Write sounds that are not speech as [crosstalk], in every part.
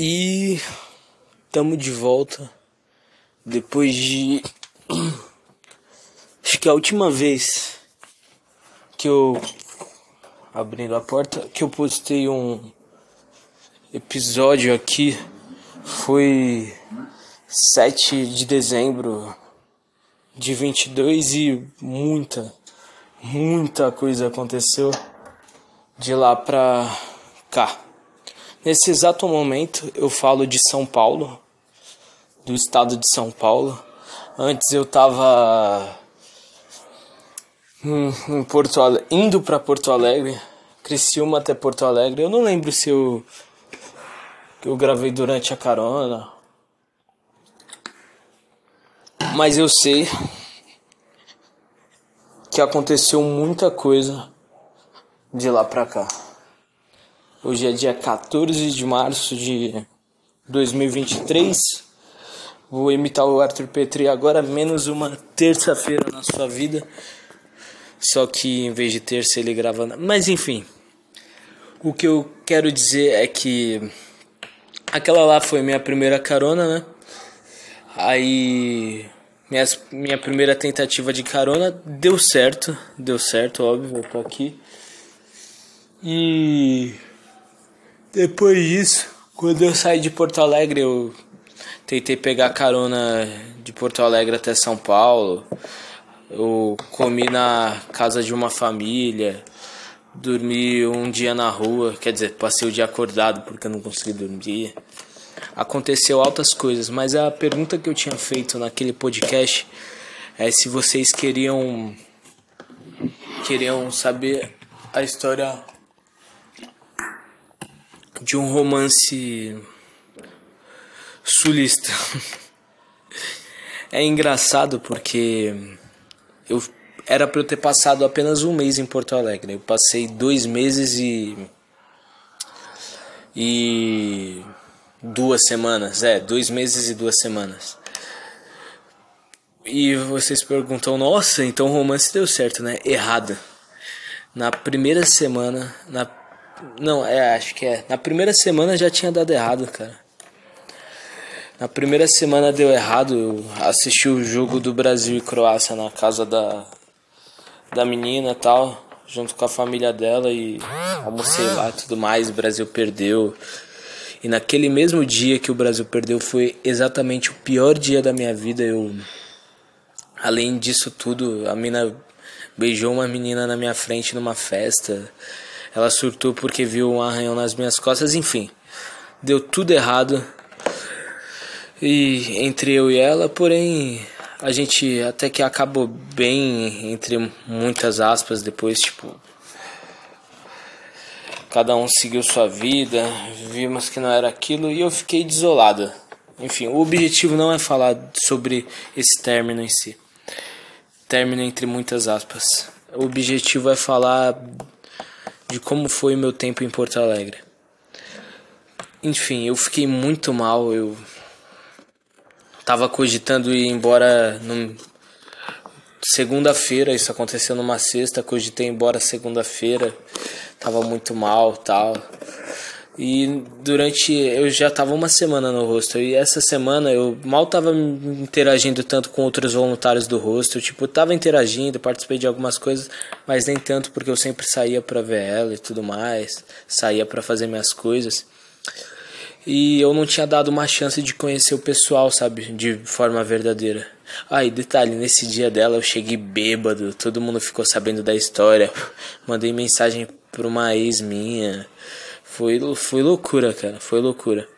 E estamos de volta depois de [clears throat] acho que a última vez que eu abrindo a porta que eu postei um episódio aqui foi 7 de dezembro de 22 e muita muita coisa aconteceu de lá pra cá. Nesse exato momento eu falo de São Paulo, do estado de São Paulo. Antes eu tava em Porto Alegre, indo para Porto Alegre, Criciúma até Porto Alegre. Eu não lembro se eu eu gravei durante a carona. Mas eu sei que aconteceu muita coisa de lá pra cá. Hoje é dia 14 de março de 2023. Vou imitar o Arthur Petri agora, menos uma terça-feira na sua vida. Só que em vez de terça ele grava. Mas enfim. O que eu quero dizer é que aquela lá foi minha primeira carona, né? Aí minha, minha primeira tentativa de carona deu certo, deu certo, óbvio, eu tô aqui. E depois disso, quando eu saí de Porto Alegre, eu tentei pegar carona de Porto Alegre até São Paulo. Eu comi na casa de uma família, dormi um dia na rua, quer dizer, passei o dia acordado porque eu não consegui dormir. Aconteceu altas coisas, mas a pergunta que eu tinha feito naquele podcast é se vocês queriam queriam saber a história de um romance sulista. É engraçado porque eu era para eu ter passado apenas um mês em Porto Alegre. Eu passei dois meses e e duas semanas, é, dois meses e duas semanas. E vocês perguntam, nossa, então o romance deu certo, né? Errado. Na primeira semana, na não, é, acho que é. Na primeira semana já tinha dado errado, cara. Na primeira semana deu errado. Eu assisti o jogo do Brasil e Croácia na casa da, da menina tal, junto com a família dela e almocei lá e tudo mais. O Brasil perdeu. E naquele mesmo dia que o Brasil perdeu foi exatamente o pior dia da minha vida. Eu, além disso tudo, a mina beijou uma menina na minha frente numa festa. Ela surtou porque viu um arranhão nas minhas costas, enfim. Deu tudo errado. E entre eu e ela, porém, a gente até que acabou bem, entre muitas aspas, depois, tipo. Cada um seguiu sua vida, vimos que não era aquilo e eu fiquei desolada. Enfim, o objetivo não é falar sobre esse término em si. Término entre muitas aspas. O objetivo é falar de como foi meu tempo em Porto Alegre. Enfim, eu fiquei muito mal, eu tava cogitando ir embora no segunda-feira, isso aconteceu numa sexta, cogitei ir embora segunda-feira, tava muito mal, tal. E durante. Eu já tava uma semana no rosto. E essa semana eu mal tava interagindo tanto com outros voluntários do rosto. Tipo, tava interagindo, participei de algumas coisas, mas nem tanto porque eu sempre saía pra ver ela e tudo mais. Saía para fazer minhas coisas. E eu não tinha dado uma chance de conhecer o pessoal, sabe? De forma verdadeira. Ah, detalhe, nesse dia dela eu cheguei bêbado, todo mundo ficou sabendo da história. [laughs] Mandei mensagem pra uma ex minha. Foi, foi loucura, cara. Foi loucura.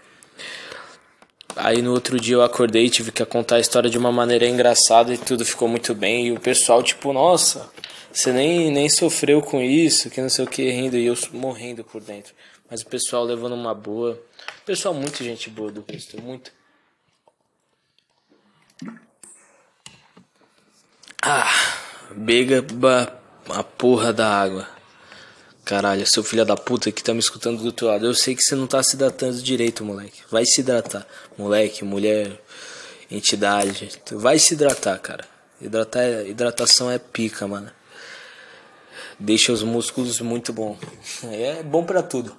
Aí no outro dia eu acordei e tive que contar a história de uma maneira engraçada e tudo ficou muito bem. E o pessoal, tipo, nossa, você nem, nem sofreu com isso, que não sei o que, rindo. E eu morrendo por dentro. Mas o pessoal levando uma boa. Pessoal, muito gente boa do resto, muito. Ah, bega a porra da água. Caralho, seu filho da puta que tá me escutando do outro lado. Eu sei que você não tá se hidratando direito, moleque. Vai se hidratar. Moleque, mulher, entidade. Vai se hidratar, cara. Hidratar, hidratação é pica, mano. Deixa os músculos muito bom. É bom para tudo.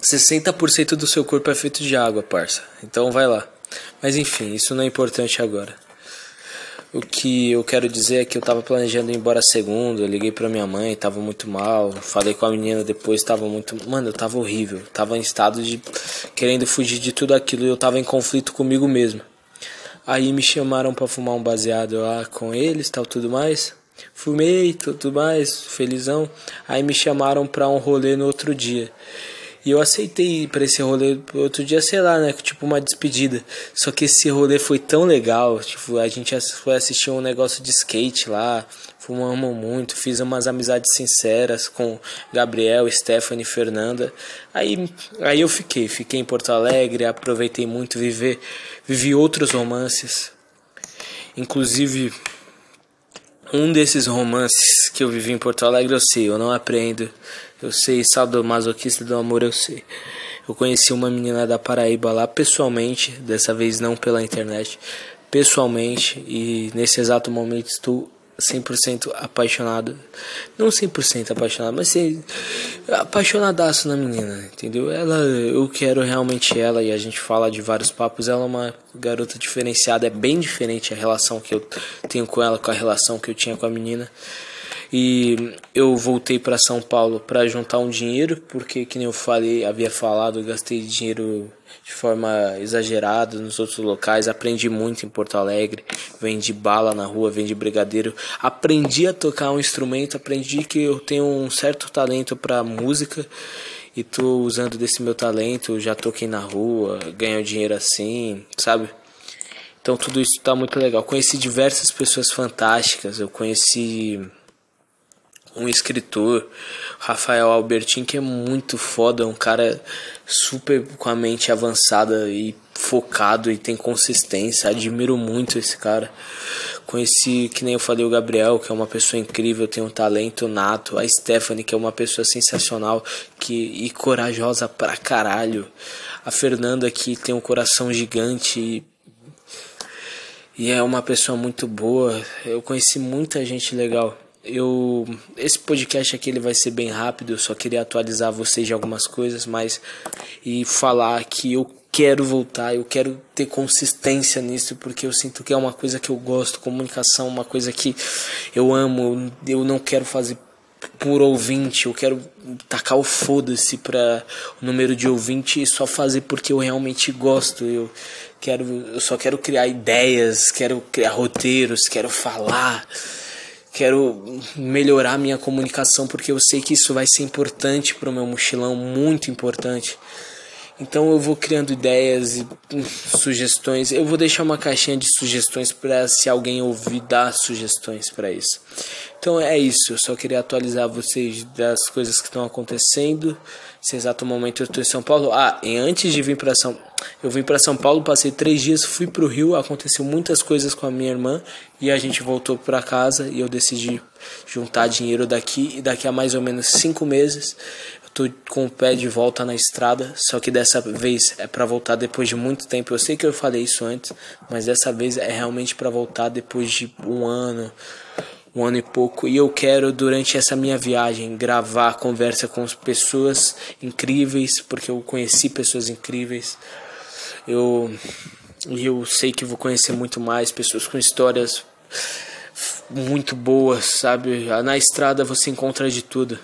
60% do seu corpo é feito de água, parça. Então vai lá. Mas enfim, isso não é importante agora. O que eu quero dizer é que eu tava planejando ir embora segunda, liguei pra minha mãe, tava muito mal, falei com a menina depois, tava muito. Mano, eu tava horrível, tava em estado de querendo fugir de tudo aquilo e eu tava em conflito comigo mesmo. Aí me chamaram para fumar um baseado lá com eles, tal, tudo mais. Fumei, tudo mais, felizão. Aí me chamaram pra um rolê no outro dia. E eu aceitei ir pra esse rolê outro dia, sei lá, né? Tipo uma despedida. Só que esse rolê foi tão legal. Tipo, a gente foi assistir um negócio de skate lá. Fumamos muito, fiz umas amizades sinceras com Gabriel, Stephanie, Fernanda. Aí, aí eu fiquei, fiquei em Porto Alegre, aproveitei muito, viver, vivi outros romances. Inclusive, um desses romances que eu vivi em Porto Alegre, eu sei, eu não aprendo eu sei, sadomasoquista do amor, eu sei. Eu conheci uma menina da Paraíba lá pessoalmente, dessa vez não pela internet, pessoalmente, e nesse exato momento estou 100% apaixonado. Não 100% apaixonado, mas sim, apaixonadaço na menina, entendeu? Ela, eu quero realmente ela e a gente fala de vários papos. Ela é uma garota diferenciada, é bem diferente a relação que eu tenho com ela com a relação que eu tinha com a menina. E eu voltei para São Paulo para juntar um dinheiro, porque que nem eu falei, havia falado, eu gastei dinheiro de forma exagerada nos outros locais, aprendi muito em Porto Alegre, vendi bala na rua, vendi brigadeiro, aprendi a tocar um instrumento, aprendi que eu tenho um certo talento para música e tô usando desse meu talento, já toquei na rua, ganho dinheiro assim, sabe? Então tudo isso tá muito legal. Conheci diversas pessoas fantásticas, eu conheci um escritor, Rafael Albertin, que é muito foda, um cara super com a mente avançada e focado e tem consistência. Admiro muito esse cara. Conheci, que nem eu falei, o Gabriel, que é uma pessoa incrível, tem um talento nato. A Stephanie, que é uma pessoa sensacional que, e corajosa pra caralho. A Fernanda, que tem um coração gigante e, e é uma pessoa muito boa. Eu conheci muita gente legal eu esse podcast aqui ele vai ser bem rápido, eu só queria atualizar vocês de algumas coisas, mas e falar que eu quero voltar, eu quero ter consistência nisso, porque eu sinto que é uma coisa que eu gosto, comunicação, uma coisa que eu amo, eu não quero fazer por ouvinte, eu quero tacar o foda-se para o número de ouvinte e só fazer porque eu realmente gosto. Eu quero, eu só quero criar ideias, quero criar roteiros, quero falar quero melhorar minha comunicação porque eu sei que isso vai ser importante para o meu mochilão, muito importante. Então eu vou criando ideias e hum, sugestões. Eu vou deixar uma caixinha de sugestões para se alguém ouvir dar sugestões para isso. Então é isso. Eu só queria atualizar vocês das coisas que estão acontecendo. Nesse exato momento eu estou em São Paulo. Ah, e antes de vir para São eu vim para São Paulo, passei três dias, fui para o Rio, aconteceu muitas coisas com a minha irmã e a gente voltou para casa e eu decidi juntar dinheiro daqui e daqui a mais ou menos cinco meses tô com o pé de volta na estrada, só que dessa vez é para voltar depois de muito tempo. Eu sei que eu falei isso antes, mas dessa vez é realmente para voltar depois de um ano, um ano e pouco. E eu quero, durante essa minha viagem, gravar conversa com pessoas incríveis, porque eu conheci pessoas incríveis. Eu, eu sei que vou conhecer muito mais pessoas com histórias muito boas, sabe? Na estrada você encontra de tudo.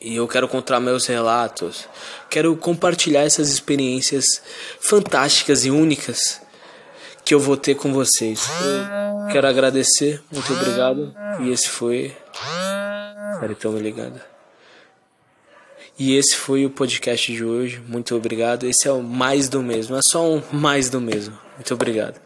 E eu quero contar meus relatos. Quero compartilhar essas experiências fantásticas e únicas que eu vou ter com vocês. Eu quero agradecer, muito obrigado. E esse foi. Peraí, estão me ligando. E esse foi o podcast de hoje. Muito obrigado. Esse é o mais do mesmo. É só um mais do mesmo. Muito obrigado.